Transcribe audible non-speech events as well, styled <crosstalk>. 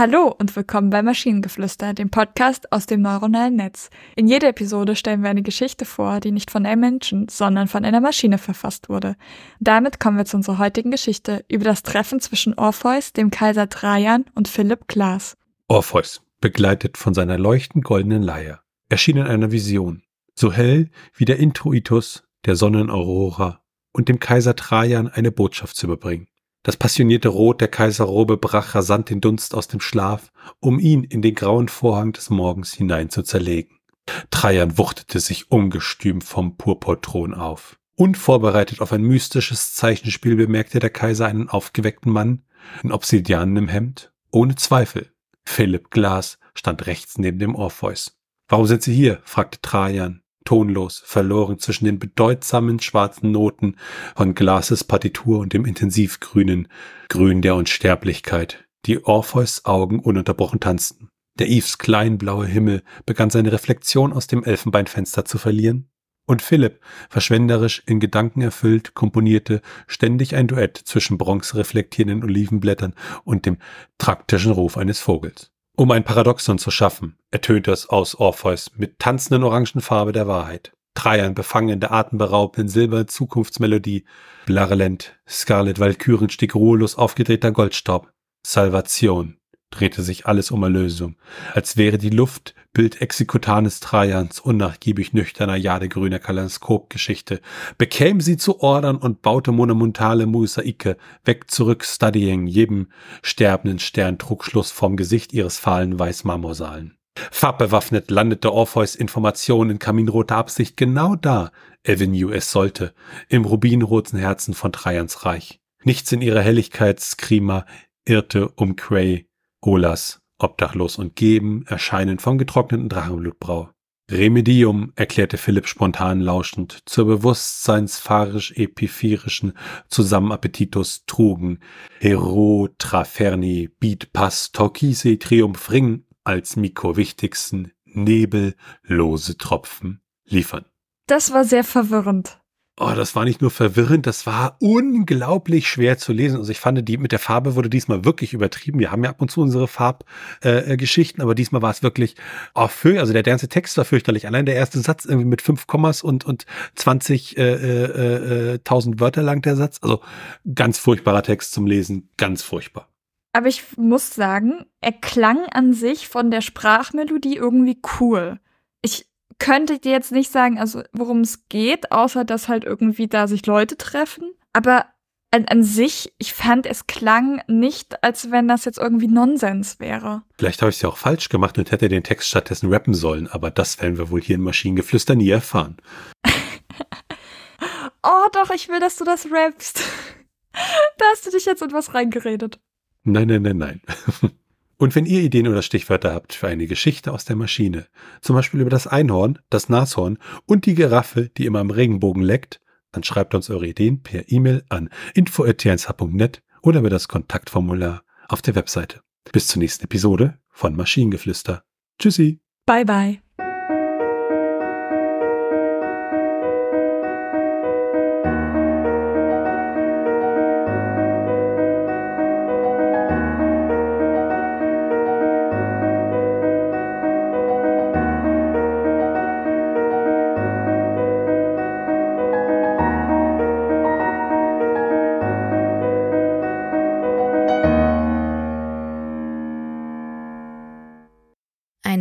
Hallo und willkommen bei Maschinengeflüster, dem Podcast aus dem neuronalen Netz. In jeder Episode stellen wir eine Geschichte vor, die nicht von einem Menschen, sondern von einer Maschine verfasst wurde. Damit kommen wir zu unserer heutigen Geschichte über das Treffen zwischen Orpheus, dem Kaiser Trajan und Philipp Glass. Orpheus, begleitet von seiner leuchtend goldenen Leier, erschien in einer Vision, so hell wie der Introitus der Sonnenaurora und dem Kaiser Trajan eine Botschaft zu überbringen. Das passionierte Rot der Kaiserrobe brach rasant den Dunst aus dem Schlaf, um ihn in den grauen Vorhang des Morgens hinein zu zerlegen. Trajan wuchtete sich ungestüm vom Purpurthron auf. Unvorbereitet auf ein mystisches Zeichenspiel bemerkte der Kaiser einen aufgeweckten Mann in obsidianenem Hemd. Ohne Zweifel. Philipp Glas stand rechts neben dem Orpheus. Warum sind Sie hier? fragte Trajan tonlos, verloren zwischen den bedeutsamen schwarzen Noten von Glases Partitur und dem intensivgrünen Grün der Unsterblichkeit, die Orpheus Augen ununterbrochen tanzten. Der Eves kleinblaue Himmel begann seine Reflexion aus dem Elfenbeinfenster zu verlieren, und Philipp, verschwenderisch in Gedanken erfüllt, komponierte ständig ein Duett zwischen bronzereflektierenden Olivenblättern und dem traktischen Ruf eines Vogels. Um ein Paradoxon zu schaffen, ertönte es aus Orpheus mit tanzenden Orangenfarbe der Wahrheit. Trajan befangen in der atemberaubenden silbernen Zukunftsmelodie, Blarelent, Scarlet Valkyren stieg ruhelos aufgedrehter Goldstaub. Salvation, drehte sich alles um Erlösung, als wäre die Luft Bild Exekutanes Trajans unnachgiebig nüchterner jadegrüner Kaleidoskopgeschichte, bekäme sie zu ordern und baute monumentale Mosaike, weg zurück studying, jedem sterbenden Stern trug vom Gesicht ihres fahlen Weißmarmorsaalen. Farbbewaffnet landete Orpheus Information in kaminroter Absicht genau da, Avenue es sollte, im rubinroten Herzen von Trajans Reich. Nichts in ihrer Helligkeit, Skrima, irrte um Cray, Olas, obdachlos und geben, erscheinen vom getrockneten Drachenblutbrau. Remedium, erklärte Philipp spontan lauschend, zur bewusstseinspharisch-epiphyrischen Zusammenappetitus trugen Hero Traferni Bit Pass Torquise Triumph Ring als mikrowichtigsten nebellose Tropfen liefern. Das war sehr verwirrend oh, das war nicht nur verwirrend, das war unglaublich schwer zu lesen. Also ich fand, die mit der Farbe wurde diesmal wirklich übertrieben. Wir haben ja ab und zu unsere Farbgeschichten, äh, aber diesmal war es wirklich, oh, für, also der ganze Text war fürchterlich. Allein der erste Satz irgendwie mit fünf Kommas und, und 20 äh, äh, äh, 1000 Wörter lang der Satz. Also ganz furchtbarer Text zum Lesen, ganz furchtbar. Aber ich muss sagen, er klang an sich von der Sprachmelodie irgendwie cool. Ich könnte dir jetzt nicht sagen, also worum es geht, außer dass halt irgendwie da sich Leute treffen. Aber an, an, sich, ich fand, es klang nicht, als wenn das jetzt irgendwie Nonsens wäre. Vielleicht habe ich es ja auch falsch gemacht und hätte den Text stattdessen rappen sollen, aber das werden wir wohl hier in Maschinengeflüster nie erfahren. <laughs> oh, doch, ich will, dass du das rappst. <laughs> da hast du dich jetzt etwas reingeredet. Nein, nein, nein, nein. <laughs> Und wenn ihr Ideen oder Stichwörter habt für eine Geschichte aus der Maschine, zum Beispiel über das Einhorn, das Nashorn und die Giraffe, die immer am Regenbogen leckt, dann schreibt uns eure Ideen per E-Mail an info.tnsh.net oder über das Kontaktformular auf der Webseite. Bis zur nächsten Episode von Maschinengeflüster. Tschüssi. Bye bye.